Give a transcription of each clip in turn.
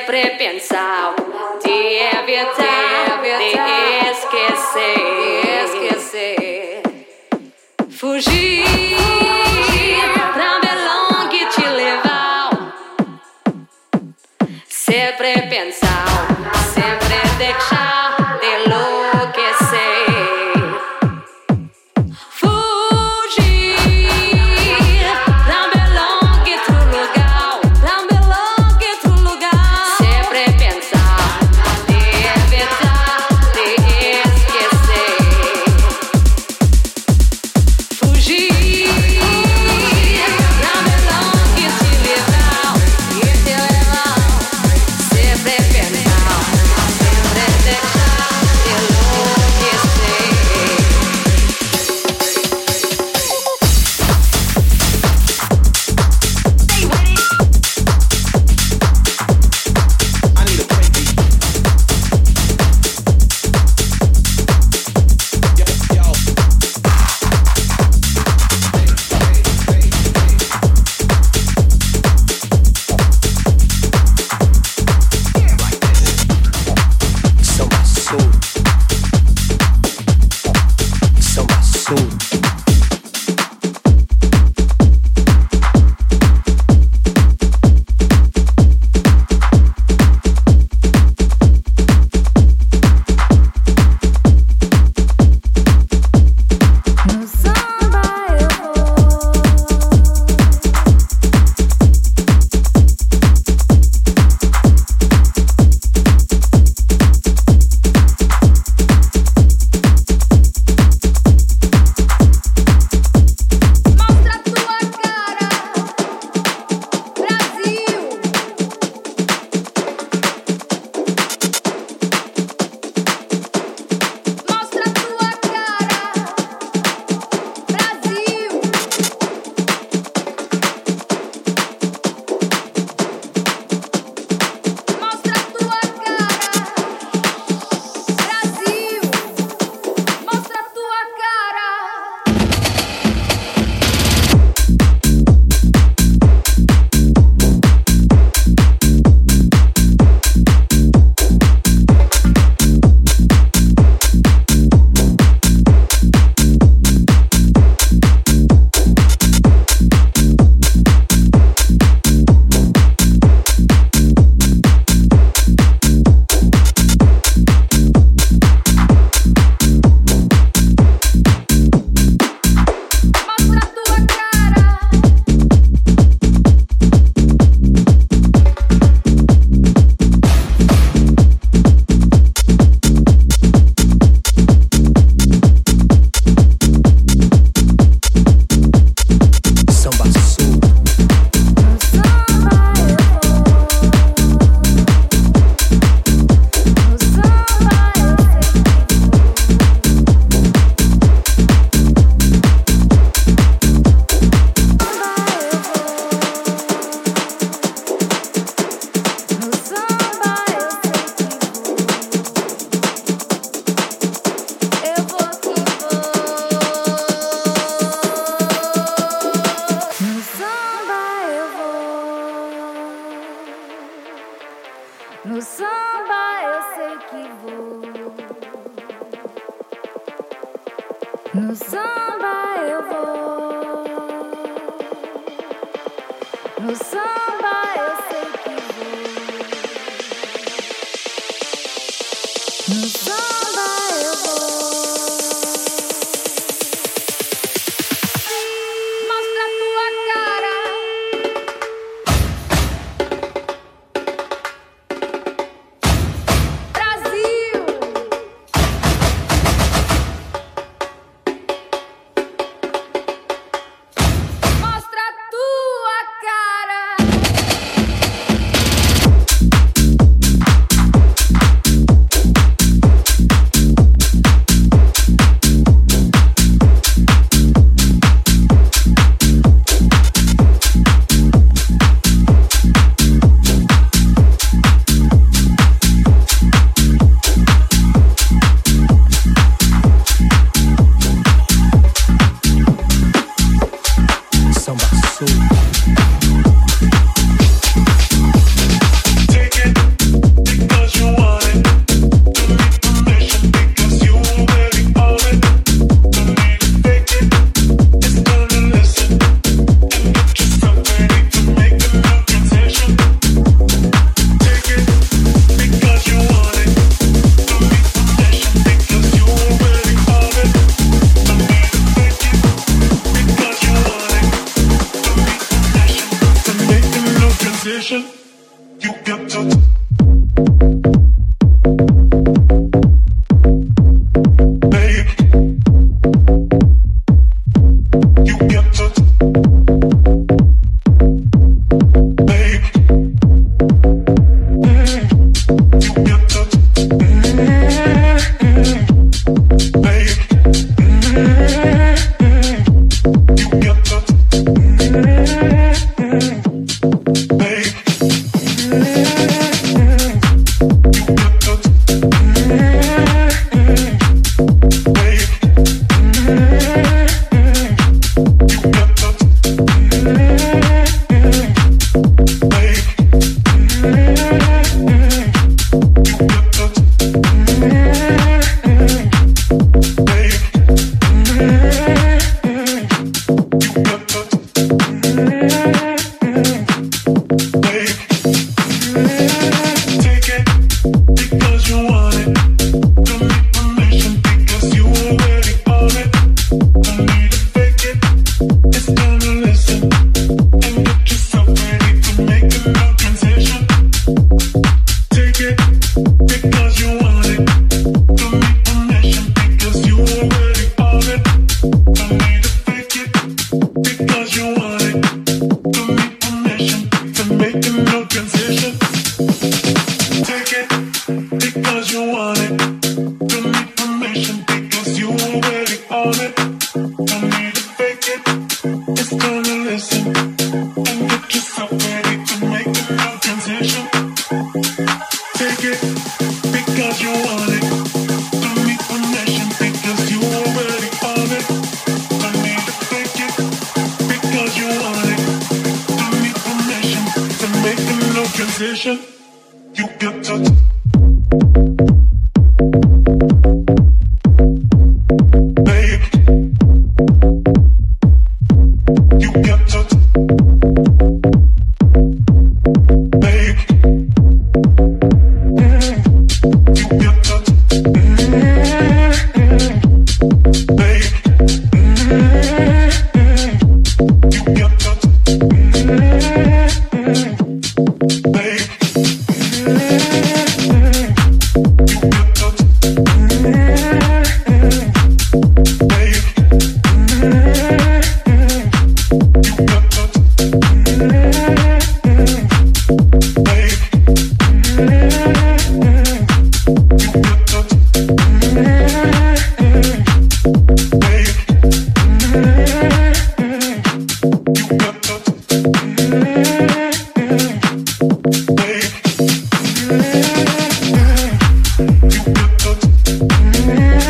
sempre pensar, de evitar, de esquecer, esquecer. Fugir pra ver te levar, sempre pensar.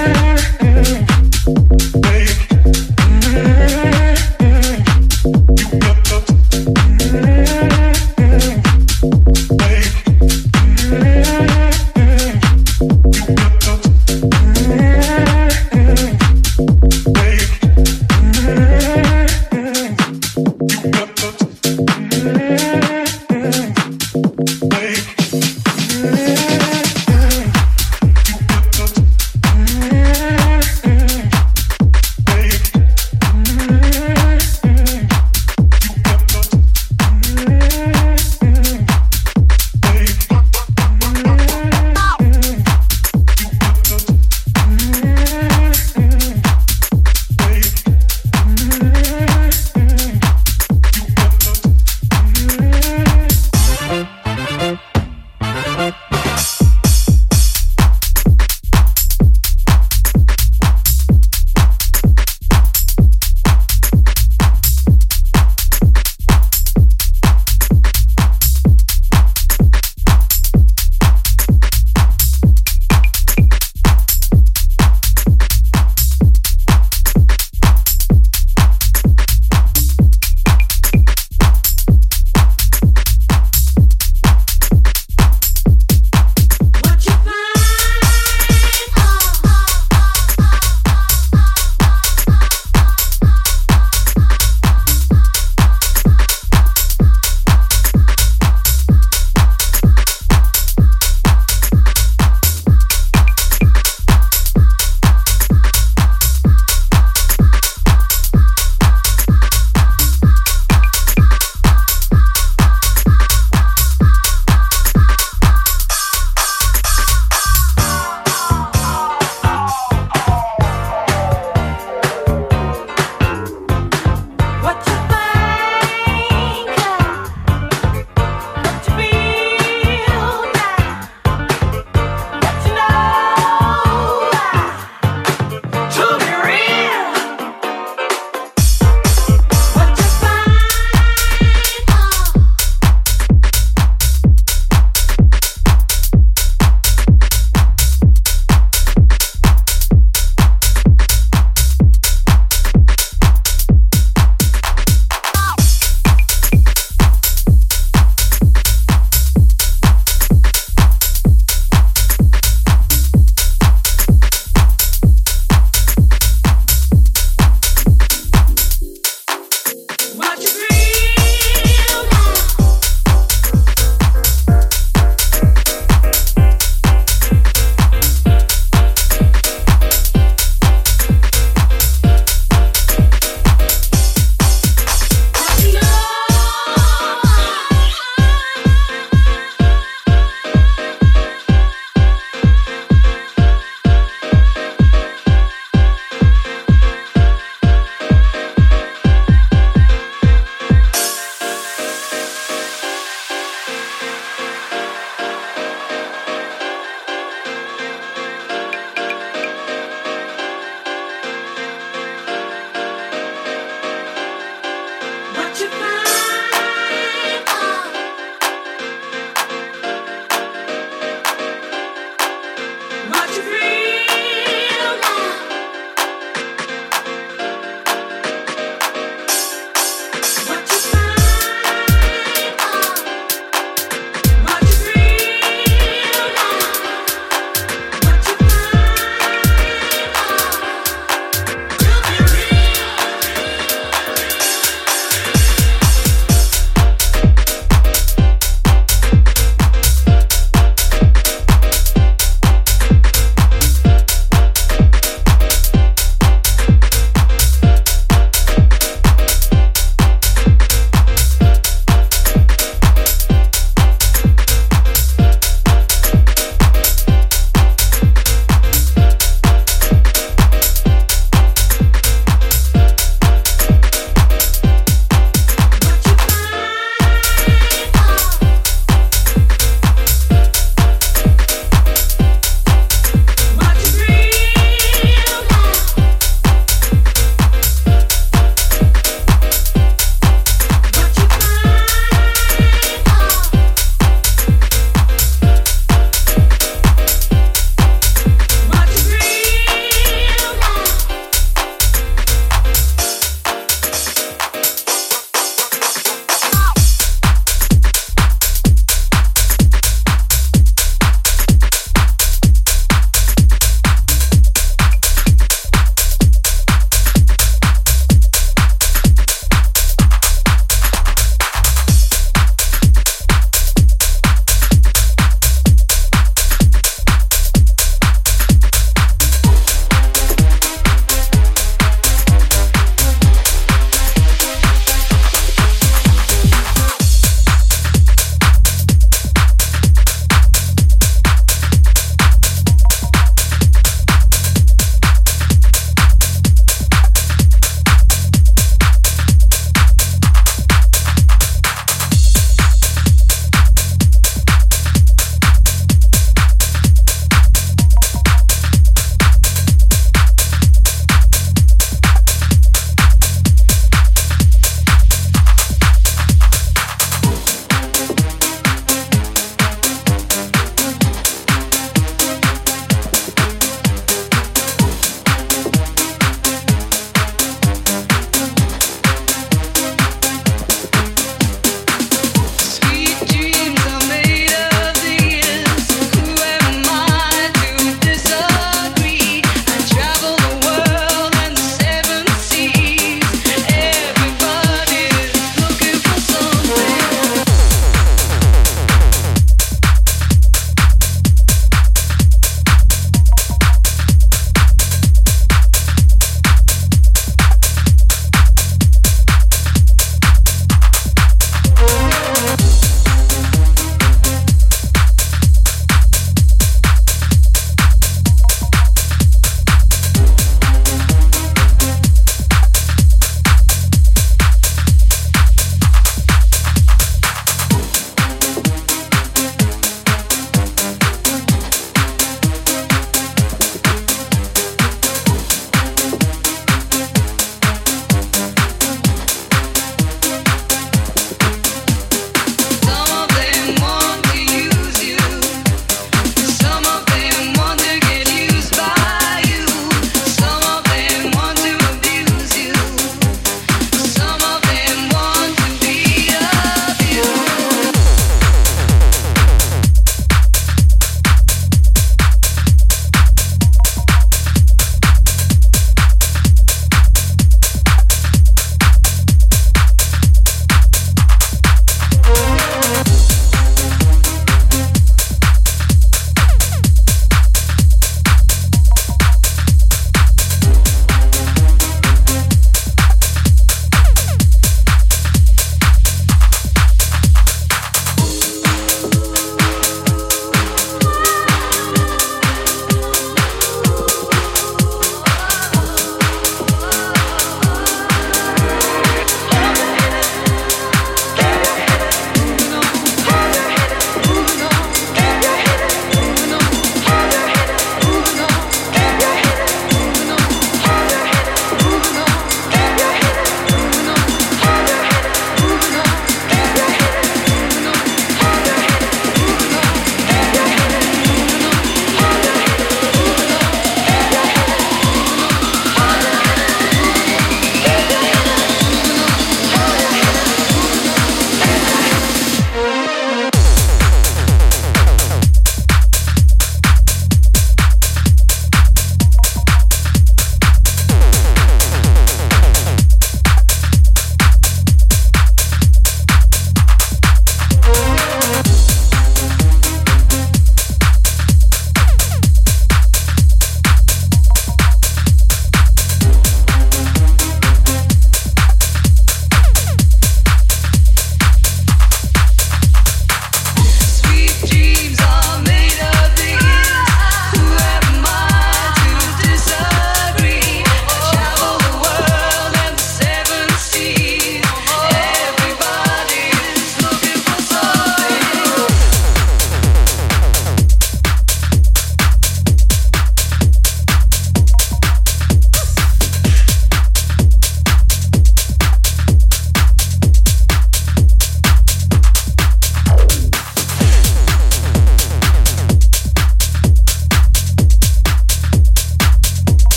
Mm-hmm.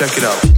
Check it out.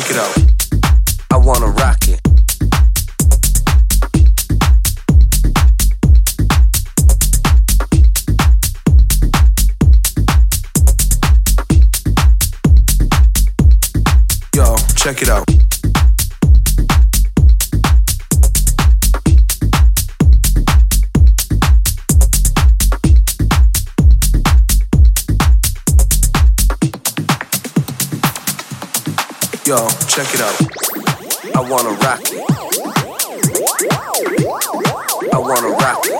Check it out. I wanna rock it. Yo, check it out. Check it out. I wanna rock it. I wanna rock it.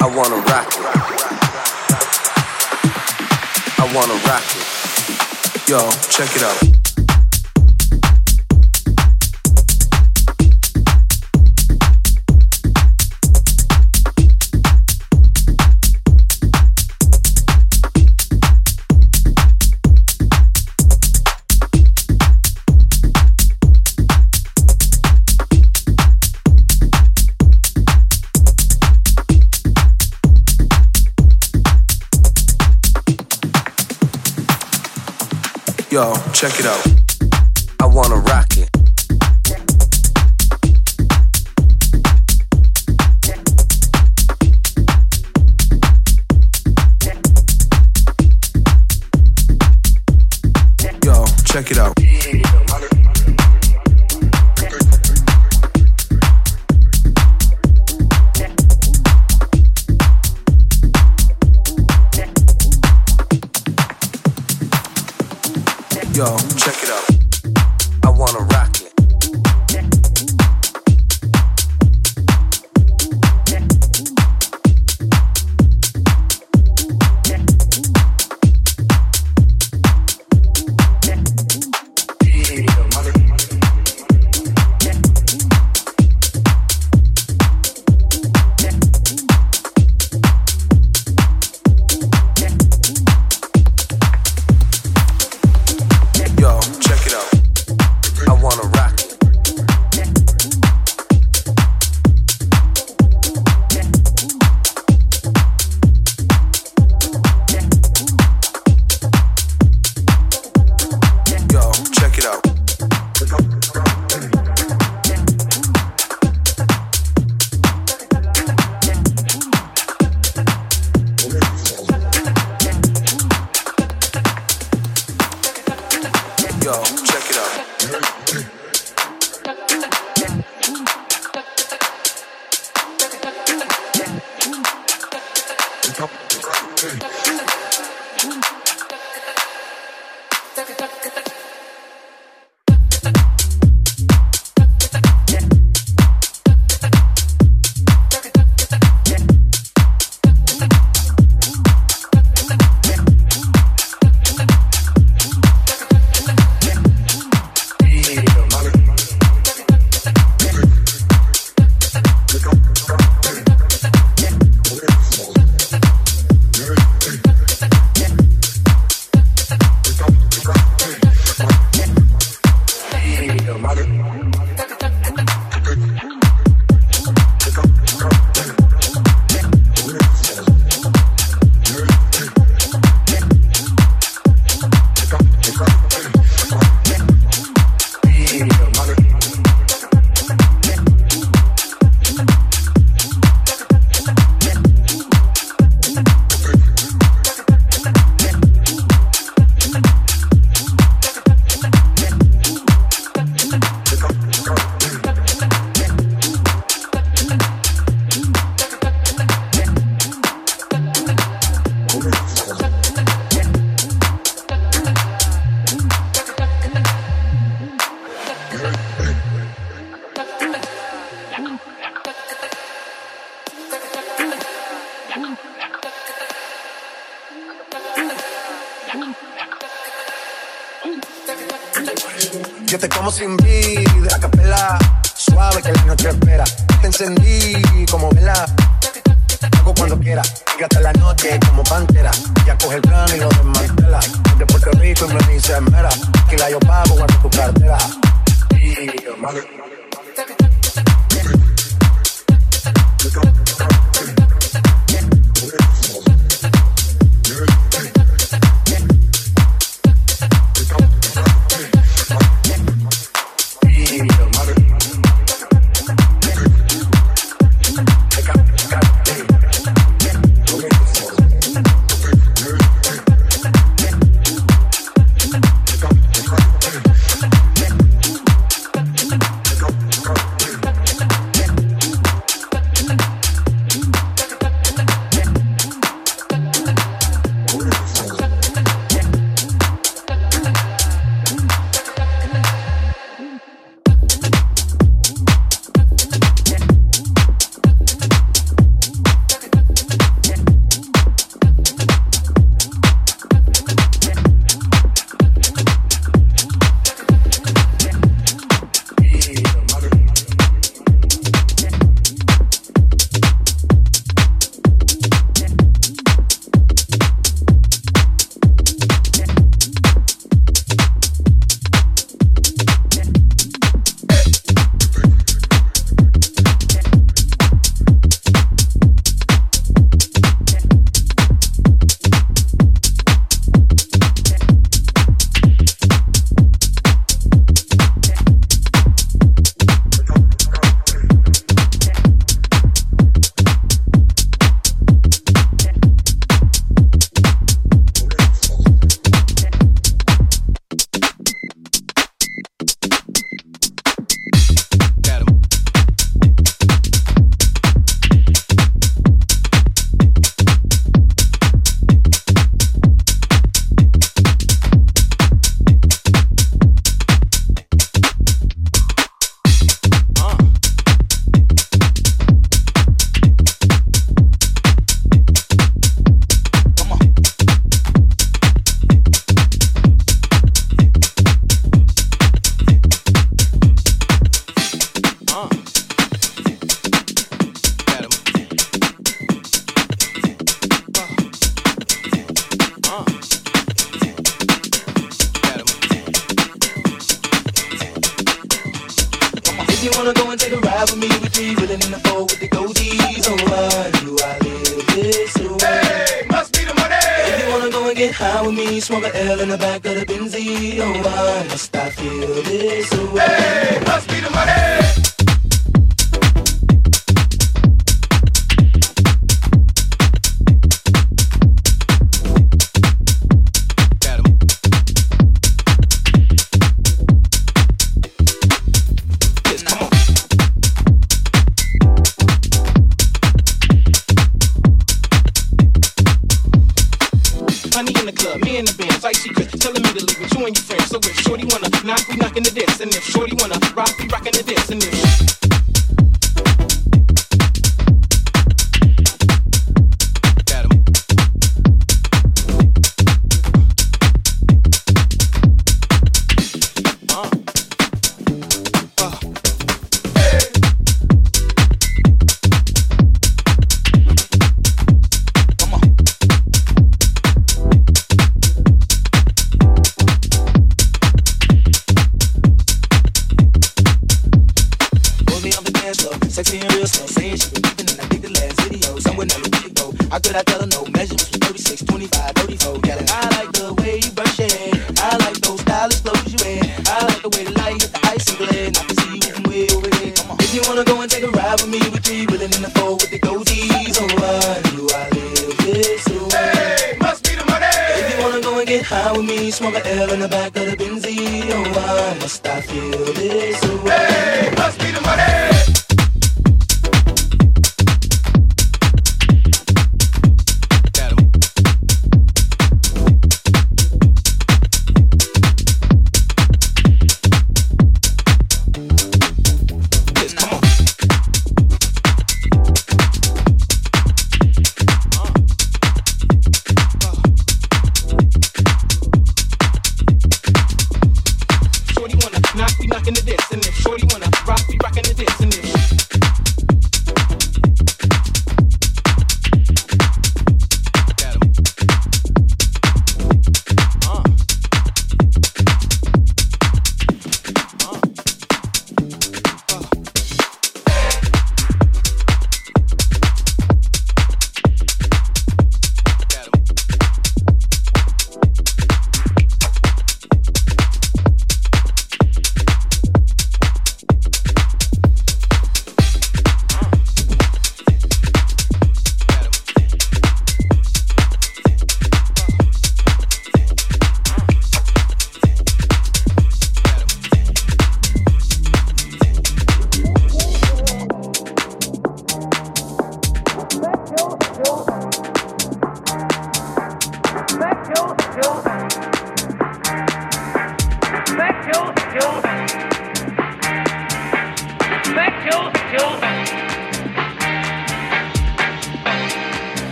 I wanna rock it. I wanna rock it. Yo, check it out. Yo, check it out. I wanna rock it. Yo, check it out.